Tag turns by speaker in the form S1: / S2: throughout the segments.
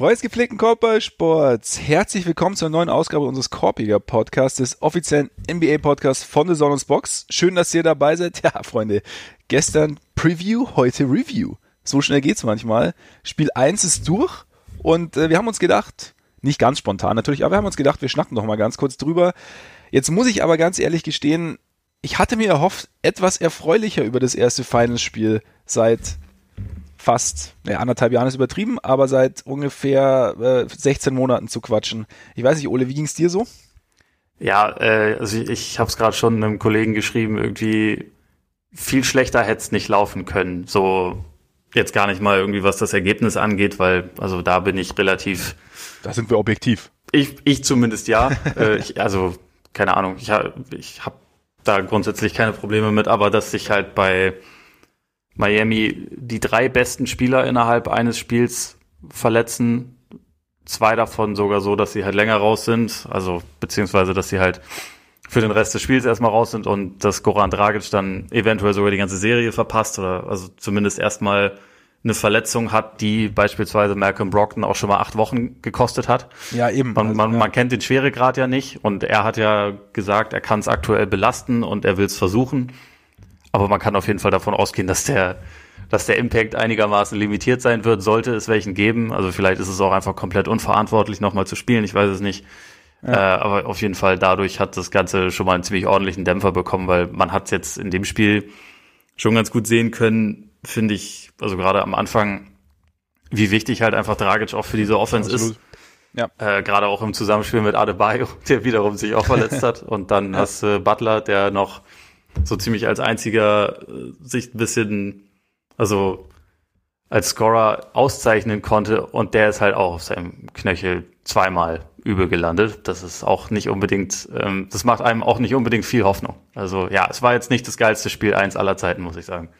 S1: Freundes gepflegten Korbballsports, herzlich willkommen zur neuen Ausgabe unseres Korbiger Podcasts, des offiziellen NBA Podcasts von The Sonus Box. Schön, dass ihr dabei seid. Ja, Freunde, gestern Preview, heute Review. So schnell geht's manchmal. Spiel 1 ist durch und äh, wir haben uns gedacht, nicht ganz spontan natürlich, aber wir haben uns gedacht, wir schnacken noch mal ganz kurz drüber. Jetzt muss ich aber ganz ehrlich gestehen, ich hatte mir erhofft, etwas erfreulicher über das erste Finals-Spiel seit fast ja, anderthalb Jahren ist übertrieben, aber seit ungefähr äh, 16 Monaten zu quatschen. Ich weiß nicht, Ole, wie ging's dir so?
S2: Ja, äh, also ich, ich habe es gerade schon einem Kollegen geschrieben, irgendwie viel schlechter hätte es nicht laufen können. So jetzt gar nicht mal irgendwie, was das Ergebnis angeht, weil also da bin ich relativ.
S1: Da sind wir objektiv.
S2: Ich, ich zumindest ja. äh, ich, also keine Ahnung. Ich, ich habe da grundsätzlich keine Probleme mit, aber dass sich halt bei Miami die drei besten Spieler innerhalb eines Spiels verletzen. Zwei davon sogar so, dass sie halt länger raus sind, also beziehungsweise, dass sie halt für den Rest des Spiels erstmal raus sind und dass Goran Dragic dann eventuell sogar die ganze Serie verpasst oder also zumindest erstmal eine Verletzung hat, die beispielsweise Malcolm Brockton auch schon mal acht Wochen gekostet hat.
S1: Ja, eben.
S2: Man, man, also, ja. man kennt den Schweregrad ja nicht und er hat ja gesagt, er kann es aktuell belasten und er will es versuchen. Aber man kann auf jeden Fall davon ausgehen, dass der, dass der Impact einigermaßen limitiert sein wird, sollte es welchen geben. Also vielleicht ist es auch einfach komplett unverantwortlich, nochmal zu spielen. Ich weiß es nicht. Ja. Äh, aber auf jeden Fall dadurch hat das Ganze schon mal einen ziemlich ordentlichen Dämpfer bekommen, weil man hat jetzt in dem Spiel schon ganz gut sehen können, finde ich, also gerade am Anfang, wie wichtig halt einfach Dragic auch für diese Offense Absolut. ist. Ja. Äh, gerade auch im Zusammenspiel mit Adebayo, der wiederum sich auch verletzt hat. Und dann ja. hast du äh, Butler, der noch so ziemlich als einziger äh, sich ein bisschen, also als Scorer auszeichnen konnte und der ist halt auch auf seinem Knöchel zweimal übel gelandet. Das ist auch nicht unbedingt, ähm, das macht einem auch nicht unbedingt viel Hoffnung. Also ja, es war jetzt nicht das geilste Spiel eins aller Zeiten, muss ich sagen.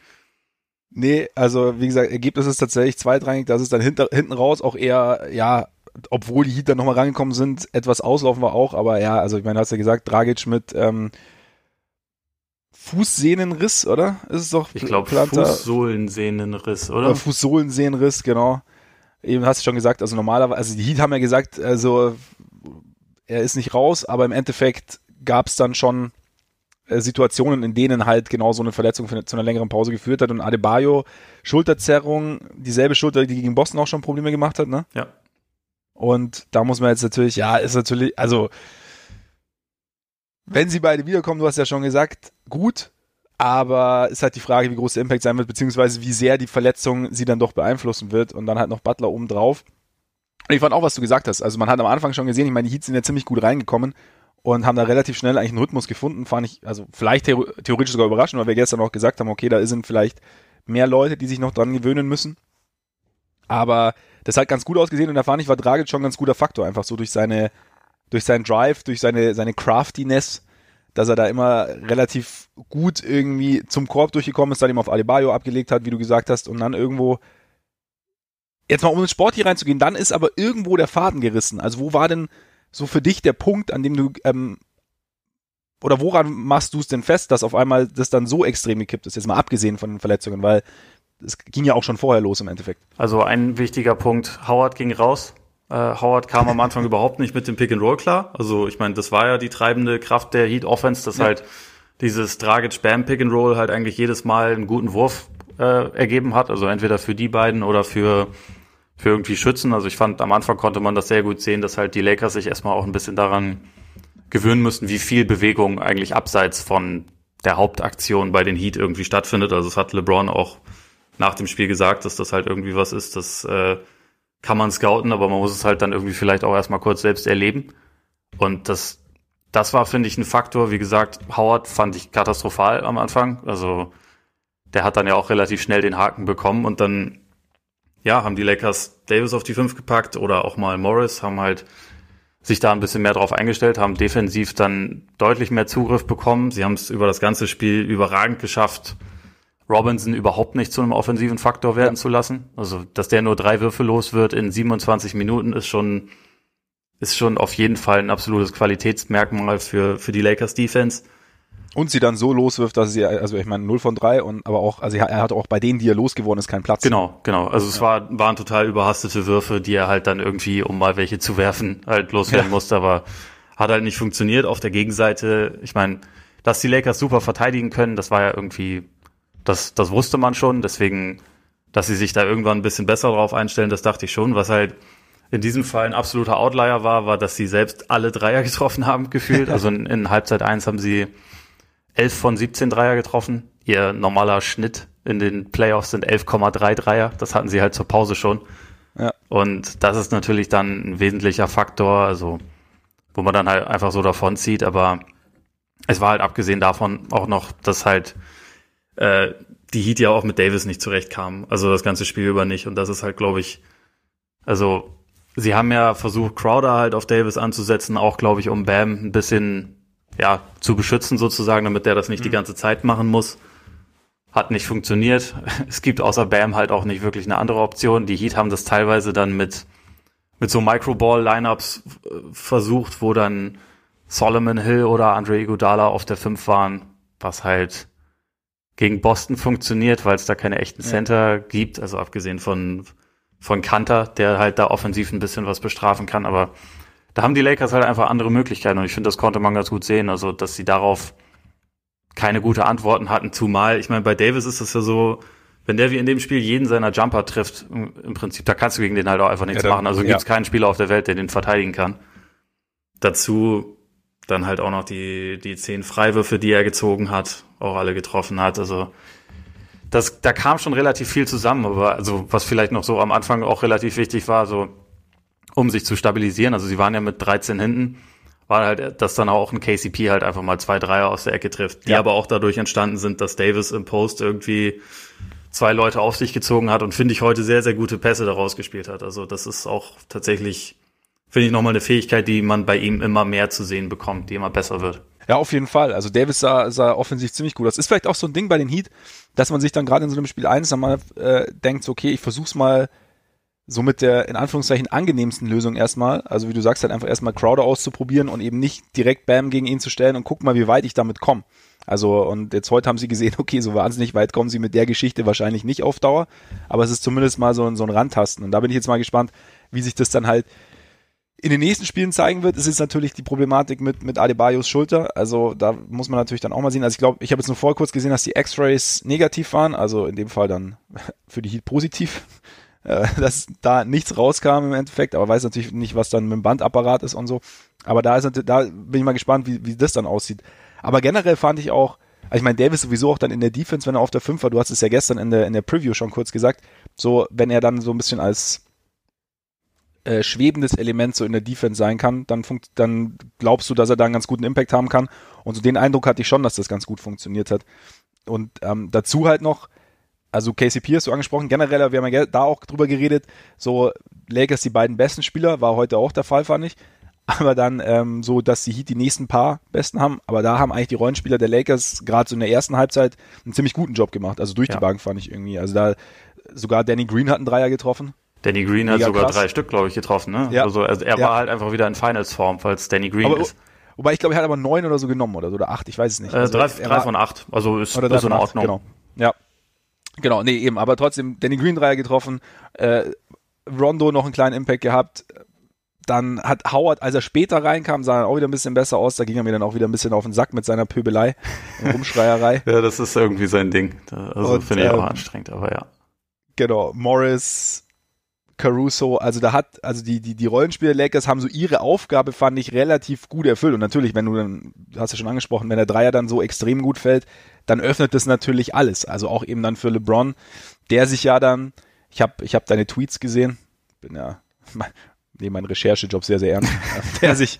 S1: Nee, also wie gesagt, Ergebnis ist tatsächlich zweitrangig, dass es dann hinter, hinten raus auch eher, ja, obwohl die Heat dann nochmal rangekommen sind, etwas auslaufen war auch, aber ja, also ich meine, du hast ja gesagt, Dragic mit ähm, Fußsehnenriss, oder?
S2: Ist es doch Ich glaube Fußsohlensehnenriss, oder? oder?
S1: Fußsohlensehnenriss, genau. Eben hast du schon gesagt, also normalerweise, also die Heat haben ja gesagt, also er ist nicht raus, aber im Endeffekt gab es dann schon äh, Situationen, in denen halt genau so eine Verletzung für, zu einer längeren Pause geführt hat und Adebayo Schulterzerrung, dieselbe Schulter, die gegen Boston auch schon Probleme gemacht hat, ne?
S2: Ja.
S1: Und da muss man jetzt natürlich, ja, ist natürlich, also wenn sie beide wiederkommen, du hast ja schon gesagt, gut, aber ist halt die Frage, wie groß der Impact sein wird, beziehungsweise wie sehr die Verletzung sie dann doch beeinflussen wird und dann halt noch Butler oben drauf. Ich fand auch, was du gesagt hast. Also man hat am Anfang schon gesehen, ich meine, die Heats sind ja ziemlich gut reingekommen und haben da relativ schnell eigentlich einen Rhythmus gefunden, fand ich, also vielleicht theoretisch sogar überraschend, weil wir gestern auch gesagt haben, okay, da sind vielleicht mehr Leute, die sich noch dran gewöhnen müssen. Aber das hat ganz gut ausgesehen und da fand ich, war Dragic schon ein ganz guter Faktor, einfach so durch seine, durch seinen Drive, durch seine, seine Craftiness, dass er da immer relativ gut irgendwie zum Korb durchgekommen ist, dann eben auf Adebayo abgelegt hat, wie du gesagt hast, und dann irgendwo jetzt mal um ins Sport hier reinzugehen, dann ist aber irgendwo der Faden gerissen. Also wo war denn so für dich der Punkt, an dem du ähm, oder woran machst du es denn fest, dass auf einmal das dann so extrem gekippt ist, jetzt mal abgesehen von den Verletzungen, weil es ging ja auch schon vorher los im Endeffekt.
S2: Also ein wichtiger Punkt, Howard ging raus, Howard kam am Anfang überhaupt nicht mit dem Pick and Roll klar. Also ich meine, das war ja die treibende Kraft der Heat Offense, dass ja. halt dieses Dragic Bam Pick and Roll halt eigentlich jedes Mal einen guten Wurf äh, ergeben hat. Also entweder für die beiden oder für für irgendwie Schützen. Also ich fand, am Anfang konnte man das sehr gut sehen, dass halt die Lakers sich erstmal auch ein bisschen daran gewöhnen müssen, wie viel Bewegung eigentlich abseits von der Hauptaktion bei den Heat irgendwie stattfindet. Also es hat LeBron auch nach dem Spiel gesagt, dass das halt irgendwie was ist, das äh, kann man scouten, aber man muss es halt dann irgendwie vielleicht auch erstmal kurz selbst erleben. Und das, das war, finde ich, ein Faktor. Wie gesagt, Howard fand ich katastrophal am Anfang. Also der hat dann ja auch relativ schnell den Haken bekommen und dann, ja, haben die Lakers Davis auf die 5 gepackt oder auch mal Morris, haben halt sich da ein bisschen mehr drauf eingestellt, haben defensiv dann deutlich mehr Zugriff bekommen. Sie haben es über das ganze Spiel überragend geschafft, Robinson überhaupt nicht zu einem offensiven Faktor werden ja. zu lassen. Also, dass der nur drei Würfe los wird in 27 Minuten ist schon, ist schon auf jeden Fall ein absolutes Qualitätsmerkmal für, für die Lakers Defense.
S1: Und sie dann so loswirft, dass sie, also ich meine, 0 von 3 und aber auch, also er hat auch bei denen, die er losgeworden ist, keinen Platz.
S2: Genau, genau. Also es ja. war, waren total überhastete Würfe, die er halt dann irgendwie, um mal welche zu werfen, halt loswerden ja. musste, aber hat halt nicht funktioniert. Auf der Gegenseite, ich meine, dass die Lakers super verteidigen können, das war ja irgendwie, das, das wusste man schon, deswegen, dass sie sich da irgendwann ein bisschen besser drauf einstellen, das dachte ich schon, was halt in diesem Fall ein absoluter Outlier war, war, dass sie selbst alle Dreier getroffen haben, gefühlt. Also in, in Halbzeit eins haben sie 11 von 17 Dreier getroffen. Ihr normaler Schnitt in den Playoffs sind 11,3 Dreier. Das hatten sie halt zur Pause schon. Ja. Und das ist natürlich dann ein wesentlicher Faktor, also wo man dann halt einfach so davon zieht. Aber es war halt abgesehen davon auch noch, dass halt äh, die Heat ja auch mit Davis nicht zurechtkamen. Also das ganze Spiel über nicht. Und das ist halt, glaube ich, also sie haben ja versucht, Crowder halt auf Davis anzusetzen, auch glaube ich, um Bam ein bisschen ja, zu beschützen sozusagen, damit der das nicht mhm. die ganze Zeit machen muss. Hat nicht funktioniert. Es gibt außer Bam halt auch nicht wirklich eine andere Option. Die Heat haben das teilweise dann mit, mit so Microball-Lineups äh, versucht, wo dann Solomon Hill oder Andre Iguodala auf der 5 waren, was halt gegen Boston funktioniert, weil es da keine echten Center ja. gibt, also abgesehen von, von Kanter, der halt da offensiv ein bisschen was bestrafen kann, aber da haben die Lakers halt einfach andere Möglichkeiten und ich finde, das konnte man ganz gut sehen, also dass sie darauf keine gute Antworten hatten, zumal, ich meine, bei Davis ist es ja so, wenn der wie in dem Spiel jeden seiner Jumper trifft, im Prinzip, da kannst du gegen den halt auch einfach nichts ja, dann, machen. Also ja. gibt es keinen Spieler auf der Welt, der den verteidigen kann. Dazu dann halt auch noch die, die zehn Freiwürfe, die er gezogen hat, auch alle getroffen hat. Also das, da kam schon relativ viel zusammen, aber also was vielleicht noch so am Anfang auch relativ wichtig war, so um sich zu stabilisieren. Also sie waren ja mit 13 hinten, war halt, dass dann auch ein KCP halt einfach mal zwei Dreier aus der Ecke trifft, die ja. aber auch dadurch entstanden sind, dass Davis im Post irgendwie zwei Leute auf sich gezogen hat und finde ich heute sehr, sehr gute Pässe daraus gespielt hat. Also das ist auch tatsächlich, finde ich nochmal eine Fähigkeit, die man bei ihm immer mehr zu sehen bekommt, die immer besser wird.
S1: Ja, auf jeden Fall. Also Davis sah, sah offensiv ziemlich gut. Das ist vielleicht auch so ein Ding bei den Heat, dass man sich dann gerade in so einem Spiel eins dann mal äh, denkt, so, okay, ich versuch's mal so mit der in Anführungszeichen angenehmsten Lösung erstmal, also wie du sagst, halt einfach erstmal Crowder auszuprobieren und eben nicht direkt Bam gegen ihn zu stellen und guck mal, wie weit ich damit komme. Also und jetzt heute haben sie gesehen, okay, so wahnsinnig weit kommen sie mit der Geschichte wahrscheinlich nicht auf Dauer, aber es ist zumindest mal so, so ein Randtasten und da bin ich jetzt mal gespannt, wie sich das dann halt in den nächsten Spielen zeigen wird, ist jetzt natürlich die Problematik mit, mit Adebayos Schulter. Also da muss man natürlich dann auch mal sehen. Also ich glaube, ich habe jetzt nur vor kurz gesehen, dass die X-Rays negativ waren, also in dem Fall dann für die Heat positiv äh, dass da nichts rauskam im Endeffekt, aber weiß natürlich nicht, was dann mit dem Bandapparat ist und so. Aber da ist da bin ich mal gespannt, wie, wie das dann aussieht. Aber generell fand ich auch, also ich meine, Davis sowieso auch dann in der Defense, wenn er auf der 5 war, du hast es ja gestern in der, in der Preview schon kurz gesagt, so, wenn er dann so ein bisschen als äh, schwebendes Element so in der Defense sein kann, dann, funkt, dann glaubst du, dass er da einen ganz guten Impact haben kann. Und so den Eindruck hatte ich schon, dass das ganz gut funktioniert hat. Und ähm, dazu halt noch, also KCP hast du angesprochen, generell, wir haben ja da auch drüber geredet, so Lakers die beiden besten Spieler, war heute auch der Fall, fand ich. Aber dann ähm, so, dass die Heat die nächsten paar besten haben, aber da haben eigentlich die Rollenspieler der Lakers gerade so in der ersten Halbzeit einen ziemlich guten Job gemacht. Also durch ja. die Bank fand ich irgendwie. Also da sogar Danny Green hat einen Dreier getroffen.
S2: Danny Green Mega hat sogar krass. drei Stück, glaube ich, getroffen. Ne? Ja. Also, also er ja. war halt einfach wieder in Finals-Form, falls Danny Green aber, ist.
S1: Wobei ich glaube, er hat aber neun oder so genommen oder so, oder acht, ich weiß es nicht.
S2: Äh,
S1: also
S2: drei, drei von acht, also ist, ist in Ordnung.
S1: Genau. Ja, Genau, nee, eben, aber trotzdem Danny Green Dreier getroffen, äh, Rondo noch einen kleinen Impact gehabt. Dann hat Howard, als er später reinkam, sah er auch wieder ein bisschen besser aus. Da ging er mir dann auch wieder ein bisschen auf den Sack mit seiner Pöbelei und Rumschreierei.
S2: ja, das ist irgendwie sein Ding. Also finde ich ähm, auch anstrengend, aber ja.
S1: Genau, Morris, Caruso, also da hat, also die, die, die Rollenspieler Lakers haben so ihre Aufgabe, fand ich, relativ gut erfüllt. Und natürlich, wenn du dann, hast du schon angesprochen, wenn der Dreier dann so extrem gut fällt, dann öffnet das natürlich alles. Also auch eben dann für LeBron, der sich ja dann, ich habe ich hab deine Tweets gesehen, bin ja, nehme meinen Recherchejob sehr, sehr ernst, der sich,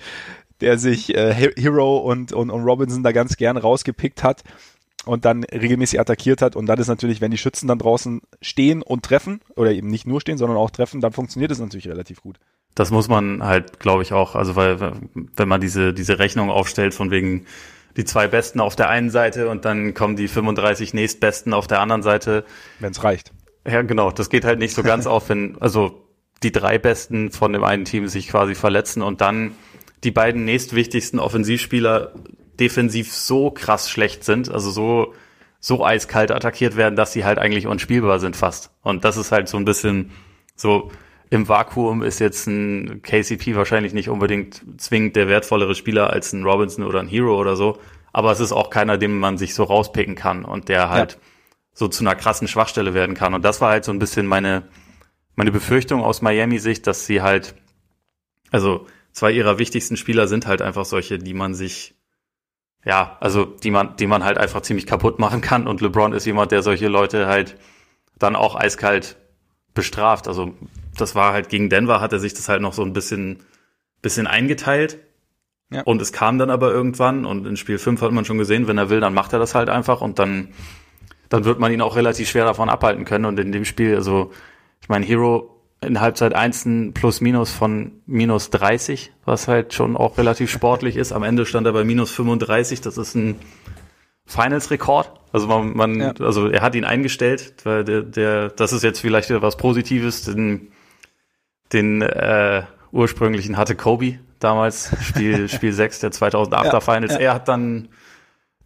S1: der sich äh, Hero und, und, und Robinson da ganz gern rausgepickt hat und dann regelmäßig attackiert hat. Und dann ist natürlich, wenn die Schützen dann draußen stehen und treffen, oder eben nicht nur stehen, sondern auch treffen, dann funktioniert es natürlich relativ gut.
S2: Das muss man halt, glaube ich, auch, also weil, wenn man diese, diese Rechnung aufstellt von wegen die zwei Besten auf der einen Seite und dann kommen die 35 nächstbesten auf der anderen Seite.
S1: Wenn es reicht.
S2: Ja, genau. Das geht halt nicht so ganz auf, wenn, also die drei Besten von dem einen Team sich quasi verletzen und dann die beiden nächstwichtigsten Offensivspieler defensiv so krass schlecht sind, also so, so eiskalt attackiert werden, dass sie halt eigentlich unspielbar sind fast. Und das ist halt so ein bisschen so, im Vakuum ist jetzt ein KCP wahrscheinlich nicht unbedingt zwingend der wertvollere Spieler als ein Robinson oder ein Hero oder so. Aber es ist auch keiner, dem man sich so rauspicken kann und der halt ja. so zu einer krassen Schwachstelle werden kann. Und das war halt so ein bisschen meine, meine Befürchtung aus Miami-Sicht, dass sie halt, also zwei ihrer wichtigsten Spieler sind halt einfach solche, die man sich, ja, also die man, die man halt einfach ziemlich kaputt machen kann. Und LeBron ist jemand, der solche Leute halt dann auch eiskalt bestraft. Also das war halt gegen Denver, hat er sich das halt noch so ein bisschen, bisschen eingeteilt. Ja. Und es kam dann aber irgendwann und in Spiel 5 hat man schon gesehen, wenn er will, dann macht er das halt einfach und dann, dann wird man ihn auch relativ schwer davon abhalten können. Und in dem Spiel, also ich meine, Hero in Halbzeit 1 ein Plus-Minus von minus 30, was halt schon auch relativ sportlich ist. Am Ende stand er bei minus 35, das ist ein Finals-Rekord. Also man, man ja. also er hat ihn eingestellt, weil der, der, das ist jetzt vielleicht was Positives, den, den äh, ursprünglichen hatte Kobe damals, Spiel, Spiel 6 der 2008er ja, Finals. Ja. Er hat dann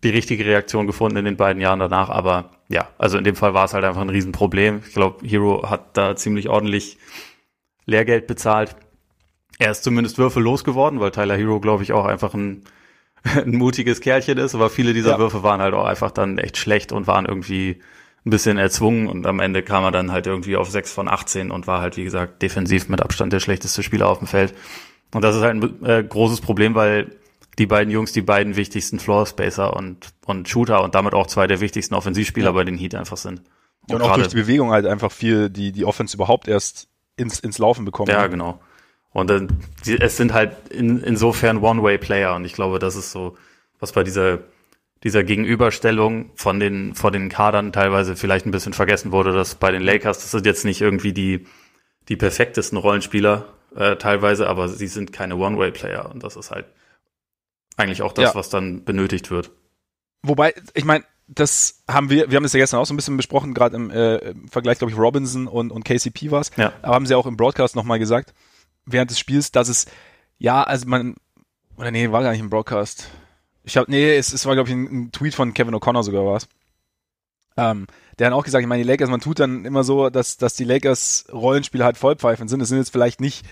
S2: die richtige Reaktion gefunden in den beiden Jahren danach, aber ja, also in dem Fall war es halt einfach ein Riesenproblem. Ich glaube, Hero hat da ziemlich ordentlich Lehrgeld bezahlt. Er ist zumindest Würfe losgeworden, weil Tyler Hero, glaube ich, auch einfach ein, ein mutiges Kerlchen ist, aber viele dieser ja. Würfe waren halt auch einfach dann echt schlecht und waren irgendwie ein bisschen erzwungen und am Ende kam er dann halt irgendwie auf 6 von 18 und war halt, wie gesagt, defensiv mit Abstand der schlechteste Spieler auf dem Feld. Und das ist halt ein äh, großes Problem, weil die beiden Jungs die beiden wichtigsten Floor Spacer und, und Shooter und damit auch zwei der wichtigsten Offensivspieler ja. bei den Heat einfach sind.
S1: Und, und auch durch die Bewegung halt einfach viel die, die Offense überhaupt erst ins, ins Laufen bekommen.
S2: Ja, genau. Und dann, die, es sind halt in, insofern One-Way-Player und ich glaube, das ist so, was bei dieser dieser Gegenüberstellung von den, von den Kadern teilweise vielleicht ein bisschen vergessen wurde, dass bei den Lakers, das sind jetzt nicht irgendwie die, die perfektesten Rollenspieler äh, teilweise, aber sie sind keine One-Way-Player und das ist halt eigentlich auch das, ja. was dann benötigt wird.
S1: Wobei, ich meine, das haben wir, wir haben das ja gestern auch so ein bisschen besprochen, gerade im, äh, im Vergleich, glaube ich, Robinson und, und KCP war es. Ja. Aber haben sie auch im Broadcast nochmal gesagt, während des Spiels, dass es, ja, also man, oder nee, war gar nicht im Broadcast. Ich habe, nee, es, es war, glaube ich, ein, ein, Tweet von Kevin O'Connor sogar war es. Ähm, der hat auch gesagt, ich meine, die Lakers, man tut dann immer so, dass, dass die Lakers Rollenspiele halt vollpfeifen sind. Es sind jetzt vielleicht nicht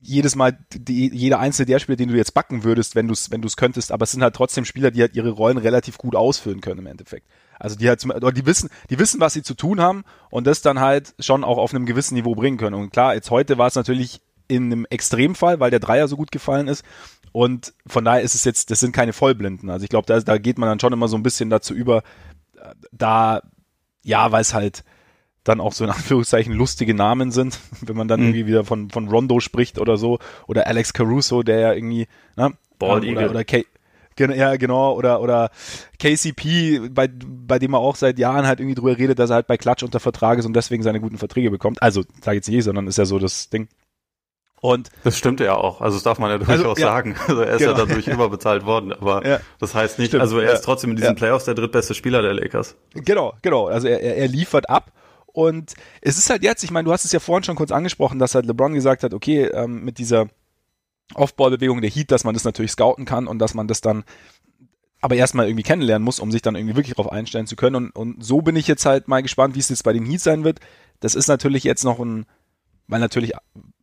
S1: jedes Mal die, jeder einzelne der Spieler, den du jetzt backen würdest, wenn du es wenn du's könntest, aber es sind halt trotzdem Spieler, die halt ihre Rollen relativ gut ausfüllen können im Endeffekt. Also die halt zum, die wissen, die wissen, was sie zu tun haben und das dann halt schon auch auf einem gewissen Niveau bringen können. Und klar, jetzt heute war es natürlich in einem Extremfall, weil der Dreier so gut gefallen ist. Und von daher ist es jetzt, das sind keine Vollblinden. Also ich glaube, da, da geht man dann schon immer so ein bisschen dazu über, da, ja, weil es halt dann auch so in Anführungszeichen lustige Namen sind, wenn man dann mhm. irgendwie wieder von, von Rondo spricht oder so, oder Alex Caruso, der ja irgendwie, ne?
S2: Bald
S1: ähm, oder, oder K ja, genau, oder, oder KCP, bei, bei dem er auch seit Jahren halt irgendwie drüber redet, dass er halt bei Klatsch unter Vertrag ist und deswegen seine guten Verträge bekommt. Also, sage jetzt nicht, sondern ist ja so das Ding.
S2: Und das stimmt ja auch. Also das darf man ja durchaus also, ja, sagen. Also er ist genau. ja dadurch überbezahlt worden. Aber ja, das heißt nicht, stimmt, also er ist trotzdem in diesen ja. Playoffs der drittbeste Spieler der Lakers.
S1: Genau, genau. Also er, er liefert ab. Und es ist halt jetzt, ich meine, du hast es ja vorhin schon kurz angesprochen, dass halt LeBron gesagt hat, okay, ähm, mit dieser Off-Ball-Bewegung der Heat, dass man das natürlich scouten kann und dass man das dann aber erstmal irgendwie kennenlernen muss, um sich dann irgendwie wirklich darauf einstellen zu können. Und, und so bin ich jetzt halt mal gespannt, wie es jetzt bei den Heat sein wird. Das ist natürlich jetzt noch ein, weil natürlich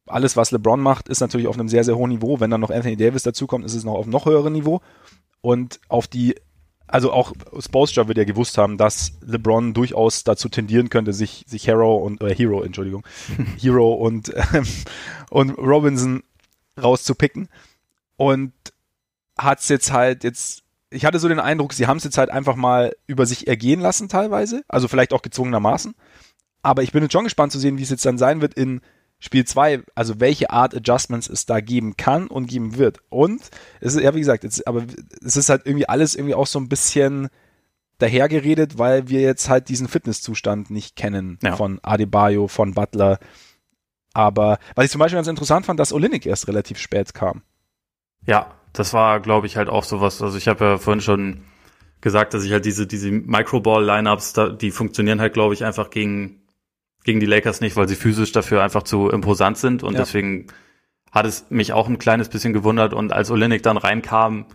S1: alles, was LeBron macht, ist natürlich auf einem sehr, sehr hohen Niveau. Wenn dann noch Anthony Davis dazukommt, ist es noch auf einem noch höheren Niveau. Und auf die, also auch Spolstra wird ja gewusst haben, dass LeBron durchaus dazu tendieren könnte, sich, sich Hero und, äh, Hero, Entschuldigung, Hero und, ähm, und Robinson rauszupicken. Und hat's jetzt halt jetzt, ich hatte so den Eindruck, sie haben es jetzt halt einfach mal über sich ergehen lassen teilweise, also vielleicht auch gezwungenermaßen. Aber ich bin jetzt schon gespannt zu sehen, wie es jetzt dann sein wird in Spiel 2, also welche Art Adjustments es da geben kann und geben wird. Und es ist, ja, wie gesagt, es, aber es ist halt irgendwie alles irgendwie auch so ein bisschen dahergeredet, weil wir jetzt halt diesen Fitnesszustand nicht kennen ja. von Adebayo, von Butler. Aber was ich zum Beispiel ganz interessant fand, dass Olinik erst relativ spät kam.
S2: Ja, das war, glaube ich, halt auch sowas. Also ich habe ja vorhin schon gesagt, dass ich halt diese, diese Microball-Lineups, die funktionieren halt, glaube ich, einfach gegen gegen die Lakers nicht, weil sie physisch dafür einfach zu imposant sind und ja. deswegen hat es mich auch ein kleines bisschen gewundert und als Olenek dann reinkam,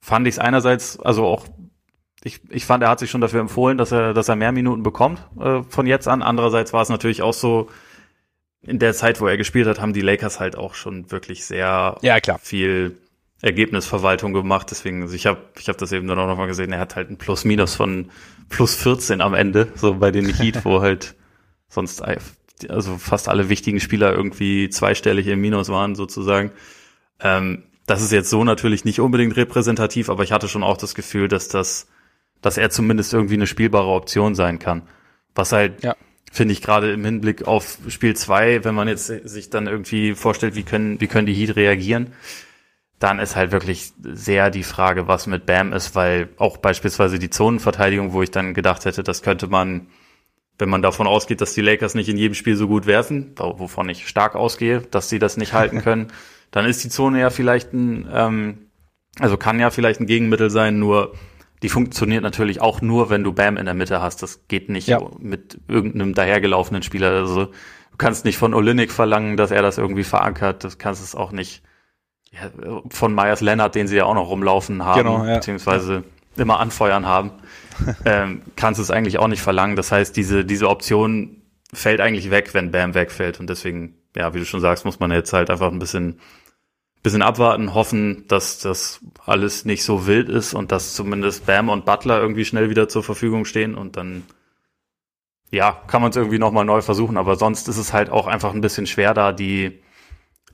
S2: fand ich es einerseits, also auch ich, ich fand, er hat sich schon dafür empfohlen, dass er, dass er mehr Minuten bekommt äh, von jetzt an. Andererseits war es natürlich auch so, in der Zeit, wo er gespielt hat, haben die Lakers halt auch schon wirklich sehr
S1: ja, klar.
S2: viel Ergebnisverwaltung gemacht. Deswegen, also ich habe ich hab das eben dann auch nochmal gesehen, er hat halt ein Plus-Minus von plus 14 am Ende, so bei den Heat, wo halt sonst also fast alle wichtigen Spieler irgendwie zweistellig im Minus waren, sozusagen. Ähm, das ist jetzt so natürlich nicht unbedingt repräsentativ, aber ich hatte schon auch das Gefühl, dass das dass er zumindest irgendwie eine spielbare Option sein kann. Was halt, ja. finde ich, gerade im Hinblick auf Spiel zwei, wenn man jetzt sich dann irgendwie vorstellt, wie können, wie können die Heat reagieren, dann ist halt wirklich sehr die Frage, was mit Bam ist, weil auch beispielsweise die Zonenverteidigung, wo ich dann gedacht hätte, das könnte man, wenn man davon ausgeht, dass die Lakers nicht in jedem Spiel so gut werfen, wovon ich stark ausgehe, dass sie das nicht halten können, dann ist die Zone ja vielleicht ein, ähm, also kann ja vielleicht ein Gegenmittel sein, nur die funktioniert natürlich auch nur, wenn du Bam in der Mitte hast. Das geht nicht ja. mit irgendeinem dahergelaufenen Spieler. Also du kannst nicht von Olinik verlangen, dass er das irgendwie verankert. Das kannst es auch nicht ja, von Myers Leonard, den sie ja auch noch rumlaufen haben, genau, ja. beziehungsweise immer anfeuern haben. ähm, kannst es eigentlich auch nicht verlangen. Das heißt, diese, diese Option fällt eigentlich weg, wenn Bam wegfällt. Und deswegen, ja, wie du schon sagst, muss man jetzt halt einfach ein bisschen bisschen abwarten, hoffen, dass das alles nicht so wild ist und dass zumindest Bam und Butler irgendwie schnell wieder zur Verfügung stehen und dann ja, kann man es irgendwie nochmal neu versuchen, aber sonst ist es halt auch einfach ein bisschen schwer da, die,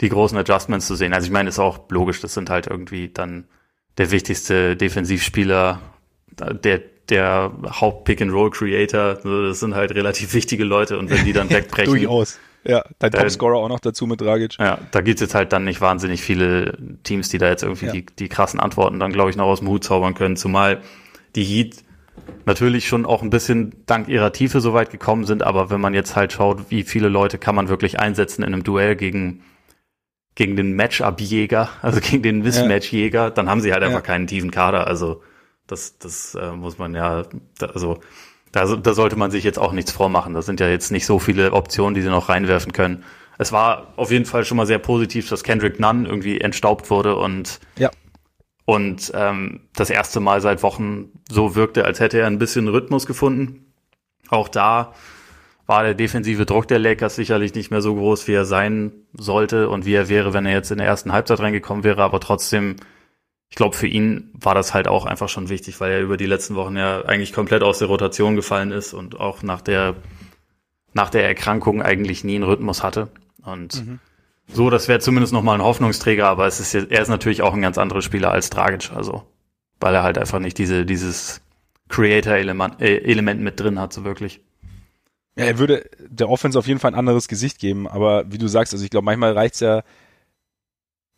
S2: die großen Adjustments zu sehen. Also ich meine, ist auch logisch, das sind halt irgendwie dann der wichtigste Defensivspieler, der, der Haupt-Pick-and-Roll-Creator, das sind halt relativ wichtige Leute und wenn die dann wegbrechen.
S1: Durchaus. Ja, dein Topscorer auch noch dazu mit Dragic.
S2: Ja, da gibt's jetzt halt dann nicht wahnsinnig viele Teams, die da jetzt irgendwie ja. die, die krassen Antworten dann, glaube ich, noch aus dem Hut zaubern können. Zumal die Heat natürlich schon auch ein bisschen dank ihrer Tiefe so weit gekommen sind, aber wenn man jetzt halt schaut, wie viele Leute kann man wirklich einsetzen in einem Duell gegen gegen den Matchup-Jäger, also gegen den Mismatch-Jäger, dann haben sie halt einfach ja. keinen tiefen Kader. Also das, das äh, muss man ja, also da, da sollte man sich jetzt auch nichts vormachen. Das sind ja jetzt nicht so viele Optionen, die sie noch reinwerfen können. Es war auf jeden Fall schon mal sehr positiv, dass Kendrick Nunn irgendwie entstaubt wurde und
S1: ja.
S2: und ähm, das erste Mal seit Wochen so wirkte, als hätte er ein bisschen Rhythmus gefunden. Auch da war der defensive Druck der Lakers sicherlich nicht mehr so groß, wie er sein sollte und wie er wäre, wenn er jetzt in der ersten Halbzeit reingekommen wäre, aber trotzdem ich glaube, für ihn war das halt auch einfach schon wichtig, weil er über die letzten Wochen ja eigentlich komplett aus der Rotation gefallen ist und auch nach der, nach der Erkrankung eigentlich nie einen Rhythmus hatte. Und mhm. so, das wäre zumindest nochmal ein Hoffnungsträger, aber es ist, er ist natürlich auch ein ganz anderer Spieler als Dragic, also, weil er halt einfach nicht diese, dieses Creator-Element äh, Element mit drin hat, so wirklich.
S1: Ja, er würde der Offense auf jeden Fall ein anderes Gesicht geben, aber wie du sagst, also ich glaube, manchmal reicht's ja,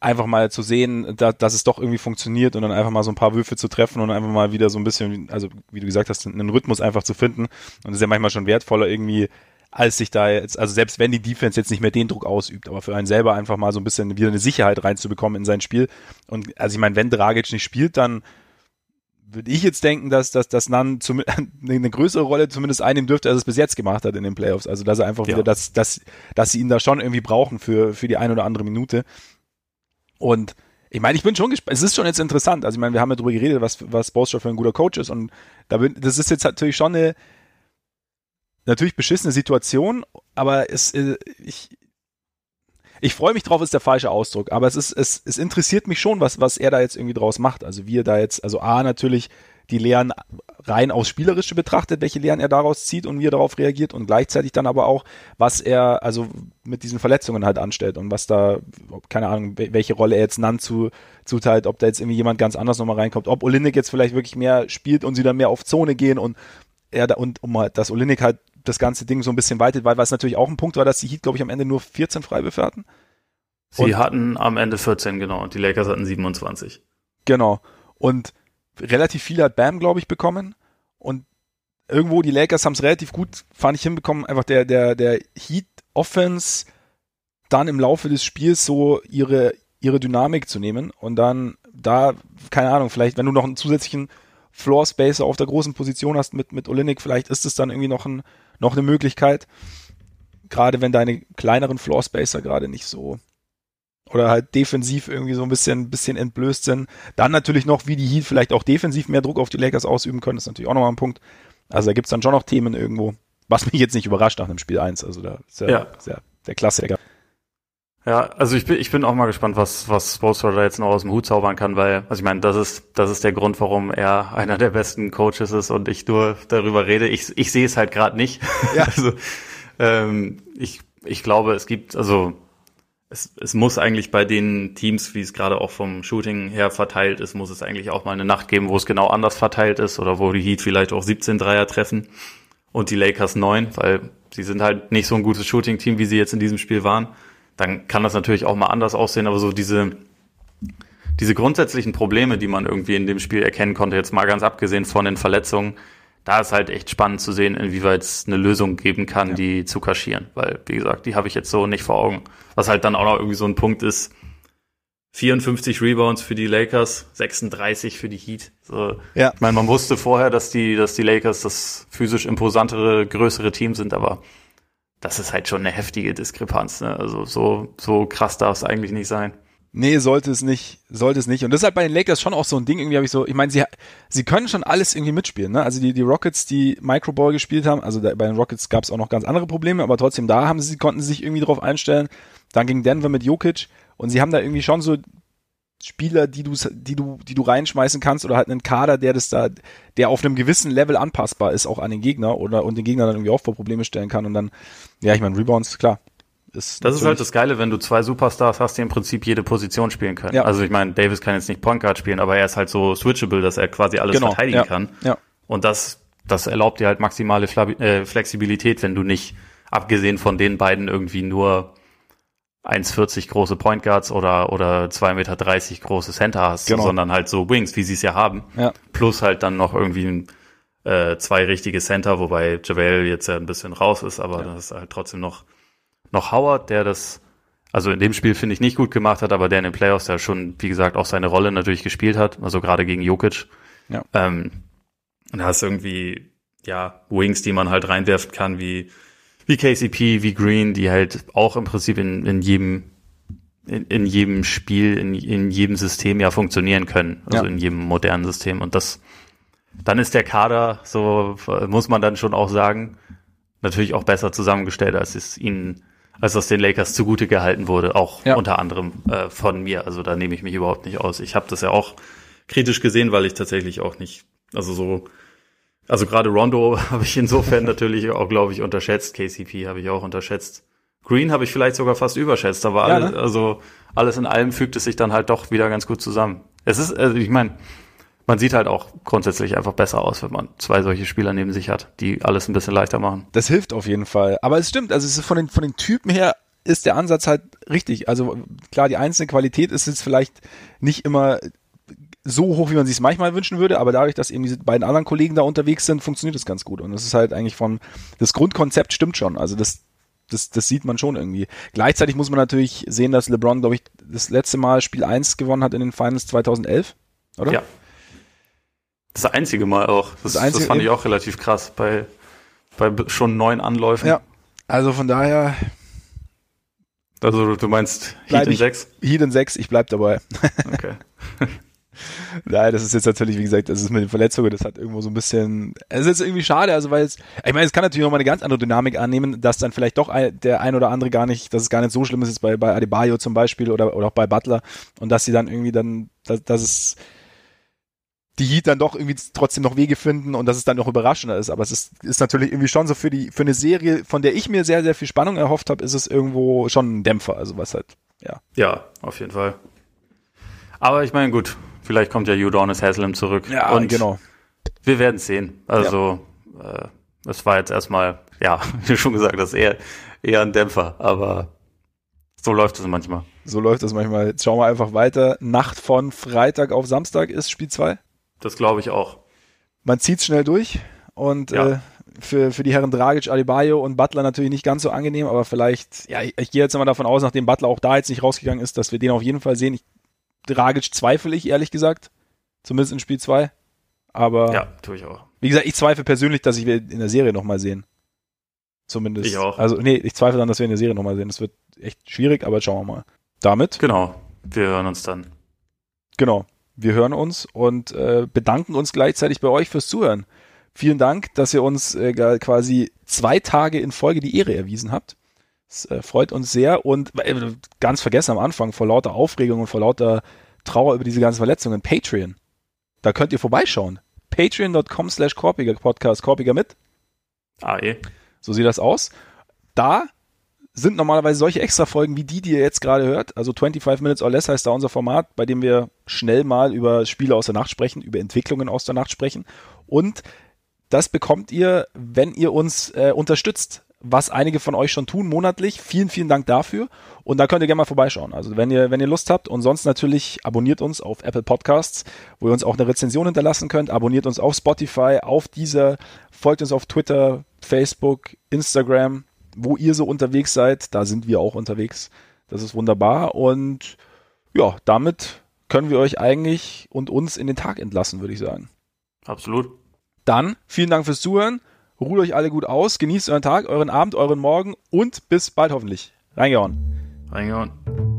S1: einfach mal zu sehen, da, dass es doch irgendwie funktioniert und dann einfach mal so ein paar Würfe zu treffen und einfach mal wieder so ein bisschen, also wie du gesagt hast, einen Rhythmus einfach zu finden. Und das ist ja manchmal schon wertvoller irgendwie, als sich da jetzt, also selbst wenn die Defense jetzt nicht mehr den Druck ausübt, aber für einen selber einfach mal so ein bisschen wieder eine Sicherheit reinzubekommen in sein Spiel. Und also ich meine, wenn Dragic nicht spielt, dann würde ich jetzt denken, dass, dass, dass Nan zum, eine größere Rolle zumindest einnehmen dürfte, als es bis jetzt gemacht hat in den Playoffs. Also dass er einfach ja. wieder, dass, dass, dass sie ihn da schon irgendwie brauchen für, für die ein oder andere Minute. Und ich meine, ich bin schon gespannt. Es ist schon jetzt interessant. Also ich meine, wir haben ja darüber geredet, was, was Boscher für ein guter Coach ist. Und da bin, das ist jetzt natürlich schon eine natürlich beschissene Situation, aber es, äh, ich, ich freue mich drauf, ist der falsche Ausdruck, aber es ist, es, es interessiert mich schon, was, was er da jetzt irgendwie draus macht. Also wie er da jetzt, also A, natürlich die Lehren rein aus Spielerische betrachtet, welche Lehren er daraus zieht und wie er darauf reagiert und gleichzeitig dann aber auch, was er also mit diesen Verletzungen halt anstellt und was da, keine Ahnung, welche Rolle er jetzt Nan zu, zuteilt, ob da jetzt irgendwie jemand ganz anders nochmal reinkommt, ob Olinik jetzt vielleicht wirklich mehr spielt und sie dann mehr auf Zone gehen und er da, und um halt, dass Olinik halt das ganze Ding so ein bisschen weitet, weil was natürlich auch ein Punkt war, dass die Heat, glaube ich, am Ende nur 14 Freiwürfe hatten.
S2: Sie und, hatten am Ende 14, genau, und die Lakers hatten 27.
S1: Genau. Und relativ viel hat Bam, glaube ich, bekommen. Und irgendwo, die Lakers haben es relativ gut, fand ich, hinbekommen, einfach der, der, der Heat Offense dann im Laufe des Spiels so ihre, ihre Dynamik zu nehmen und dann da, keine Ahnung, vielleicht, wenn du noch einen zusätzlichen Floor Spacer auf der großen Position hast mit, mit Olinik, vielleicht ist es dann irgendwie noch, ein, noch eine Möglichkeit. Gerade wenn deine kleineren Floor Spacer gerade nicht so oder halt defensiv irgendwie so ein bisschen, bisschen entblößt sind. Dann natürlich noch, wie die Heat vielleicht auch defensiv mehr Druck auf die Lakers ausüben können, ist natürlich auch nochmal ein Punkt. Also da gibt's dann schon noch Themen irgendwo, was mich jetzt nicht überrascht nach dem Spiel 1. Also da ist ja, ja. Ja der Klassiker.
S2: Ja, also ich bin, ich bin auch mal gespannt, was, was Spoelstra da jetzt noch aus dem Hut zaubern kann, weil, also ich meine, das ist, das ist der Grund, warum er einer der besten Coaches ist und ich nur darüber rede. Ich, ich sehe es halt gerade nicht. Ja. also ähm, ich, ich glaube, es gibt, also es, es muss eigentlich bei den Teams, wie es gerade auch vom Shooting her verteilt ist, muss es eigentlich auch mal eine Nacht geben, wo es genau anders verteilt ist oder wo die Heat vielleicht auch 17 Dreier treffen und die Lakers 9, weil sie sind halt nicht so ein gutes Shooting-Team, wie sie jetzt in diesem Spiel waren. Dann kann das natürlich auch mal anders aussehen, aber so diese, diese grundsätzlichen Probleme, die man irgendwie in dem Spiel erkennen konnte, jetzt mal ganz abgesehen von den Verletzungen, da ist halt echt spannend zu sehen, inwieweit es eine Lösung geben kann, ja. die zu kaschieren. Weil, wie gesagt, die habe ich jetzt so nicht vor Augen. Was halt dann auch noch irgendwie so ein Punkt ist, 54 Rebounds für die Lakers, 36 für die Heat. So, ja. Ich meine, man wusste vorher, dass die, dass die Lakers das physisch imposantere, größere Team sind, aber das ist halt schon eine heftige Diskrepanz. Ne? Also so, so krass darf es eigentlich nicht sein.
S1: Nee, sollte es nicht, sollte es nicht. Und das ist halt bei den Lakers schon auch so ein Ding, irgendwie habe ich so, ich meine, sie, sie können schon alles irgendwie mitspielen, ne? Also die, die Rockets, die Microball gespielt haben, also da, bei den Rockets gab es auch noch ganz andere Probleme, aber trotzdem da haben sie, konnten sie sich irgendwie drauf einstellen. Dann ging Denver mit Jokic und sie haben da irgendwie schon so Spieler, die du, die du, die du reinschmeißen kannst oder halt einen Kader, der das da, der auf einem gewissen Level anpassbar ist, auch an den Gegner oder und den Gegner dann irgendwie auch vor Probleme stellen kann und dann, ja, ich meine, Rebounds, klar.
S2: Ist das ist halt das Geile, wenn du zwei Superstars hast, die im Prinzip jede Position spielen können. Ja. Also ich meine, Davis kann jetzt nicht Point Guard spielen, aber er ist halt so switchable, dass er quasi alles genau. verteidigen ja. kann. Ja. Und das, das erlaubt dir halt maximale äh, Flexibilität, wenn du nicht, abgesehen von den beiden, irgendwie nur 1,40 große Point Guards oder, oder 2,30 Meter große Center hast, genau. sondern halt so Wings, wie sie es ja haben. Ja. Plus halt dann noch irgendwie äh, zwei richtige Center, wobei Javel jetzt ja ein bisschen raus ist, aber ja. das ist halt trotzdem noch, noch Howard, der das, also in dem Spiel finde ich nicht gut gemacht hat, aber der in den Playoffs ja schon, wie gesagt, auch seine Rolle natürlich gespielt hat, also gerade gegen Jokic. Ja. Ähm, und da hast irgendwie, ja, Wings, die man halt reinwerfen kann, wie wie KCP, wie Green, die halt auch im Prinzip in, in jedem in, in jedem Spiel, in, in jedem System ja funktionieren können, also ja. in jedem modernen System. Und das, dann ist der Kader, so muss man dann schon auch sagen, natürlich auch besser zusammengestellt, als es ihnen, als das den Lakers zugute gehalten wurde, auch ja. unter anderem äh, von mir. Also da nehme ich mich überhaupt nicht aus. Ich habe das ja auch kritisch gesehen, weil ich tatsächlich auch nicht, also so also gerade Rondo habe ich insofern natürlich auch, glaube ich, unterschätzt. KCP habe ich auch unterschätzt. Green habe ich vielleicht sogar fast überschätzt, aber ja, alle, ne? also alles in allem fügt es sich dann halt doch wieder ganz gut zusammen. Es ist, also ich meine, man sieht halt auch grundsätzlich einfach besser aus, wenn man zwei solche Spieler neben sich hat, die alles ein bisschen leichter machen.
S1: Das hilft auf jeden Fall. Aber es stimmt, also es ist von den, von den Typen her ist der Ansatz halt richtig. Also klar, die einzelne Qualität ist jetzt vielleicht nicht immer so hoch, wie man sich es manchmal wünschen würde, aber dadurch, dass eben diese beiden anderen Kollegen da unterwegs sind, funktioniert das ganz gut. Und das ist halt eigentlich von, das Grundkonzept stimmt schon. Also das, das, das sieht man schon irgendwie. Gleichzeitig muss man natürlich sehen, dass LeBron, glaube ich, das letzte Mal Spiel 1 gewonnen hat in den Finals 2011, oder? Ja.
S2: Das einzige Mal auch. Das, das, das fand ich auch relativ krass bei, bei schon neun Anläufen.
S1: Ja. Also von daher.
S2: Also du meinst Heat in 6?
S1: Heat in 6, ich bleib dabei. Okay. Nein, das ist jetzt natürlich, wie gesagt, das ist mit den Verletzungen, das hat irgendwo so ein bisschen, es ist jetzt irgendwie schade, also weil es, ich meine, es kann natürlich nochmal eine ganz andere Dynamik annehmen, dass dann vielleicht doch ein, der ein oder andere gar nicht, dass es gar nicht so schlimm ist, jetzt bei, bei Adebayo zum Beispiel oder, oder auch bei Butler und dass sie dann irgendwie dann, dass, dass es die Heat dann doch irgendwie trotzdem noch Wege finden und dass es dann noch überraschender ist. Aber es ist, ist natürlich irgendwie schon so für die, für eine Serie, von der ich mir sehr, sehr viel Spannung erhofft habe, ist es irgendwo schon ein Dämpfer. Also was halt, ja.
S2: Ja, auf jeden Fall. Aber ich meine, gut, vielleicht kommt ja Udonis Haslam zurück.
S1: Ja, und genau.
S2: Wir werden sehen. Also, ja. äh, es war jetzt erstmal, ja, wie schon gesagt hast, eher, eher ein Dämpfer, aber so läuft es manchmal.
S1: So läuft es manchmal. Jetzt schauen wir einfach weiter. Nacht von Freitag auf Samstag ist Spiel 2.
S2: Das glaube ich auch.
S1: Man zieht schnell durch und ja. äh, für, für die Herren Dragic, Alibayo und Butler natürlich nicht ganz so angenehm, aber vielleicht, ja, ich, ich gehe jetzt mal davon aus, nachdem Butler auch da jetzt nicht rausgegangen ist, dass wir den auf jeden Fall sehen. Ich Dragic zweifle ich, ehrlich gesagt. Zumindest in Spiel 2. Aber.
S2: Ja, tue ich auch.
S1: Wie gesagt, ich zweifle persönlich, dass ich wir in der Serie nochmal sehen. Zumindest.
S2: Ich auch.
S1: Also, nee, ich zweifle dann, dass wir in der Serie nochmal sehen. Das wird echt schwierig, aber schauen wir mal. damit.
S2: Genau. Wir hören uns dann.
S1: Genau. Wir hören uns und äh, bedanken uns gleichzeitig bei euch fürs Zuhören. Vielen Dank, dass ihr uns äh, quasi zwei Tage in Folge die Ehre erwiesen habt. Das äh, freut uns sehr und äh, ganz vergessen am Anfang, vor lauter Aufregung und vor lauter Trauer über diese ganzen Verletzungen, Patreon. Da könnt ihr vorbeischauen. Patreon.com slash Korpiger Podcast, Korpiger mit.
S2: Ah, eh.
S1: So sieht das aus. Da sind normalerweise solche Extra-Folgen wie die, die ihr jetzt gerade hört. Also 25 Minutes or Less heißt da unser Format, bei dem wir schnell mal über Spiele aus der Nacht sprechen, über Entwicklungen aus der Nacht sprechen. Und das bekommt ihr, wenn ihr uns äh, unterstützt, was einige von euch schon tun monatlich. Vielen, vielen Dank dafür. Und da könnt ihr gerne mal vorbeischauen. Also wenn ihr, wenn ihr Lust habt und sonst natürlich abonniert uns auf Apple Podcasts, wo ihr uns auch eine Rezension hinterlassen könnt. Abonniert uns auf Spotify, auf dieser, folgt uns auf Twitter, Facebook, Instagram, wo ihr so unterwegs seid. Da sind wir auch unterwegs. Das ist wunderbar. Und ja, damit können wir euch eigentlich und uns in den Tag entlassen, würde ich sagen.
S2: Absolut.
S1: Dann vielen Dank fürs Zuhören. Ruht euch alle gut aus, genießt euren Tag, euren Abend, euren Morgen und bis bald hoffentlich. Reingehauen.
S2: Reingehauen.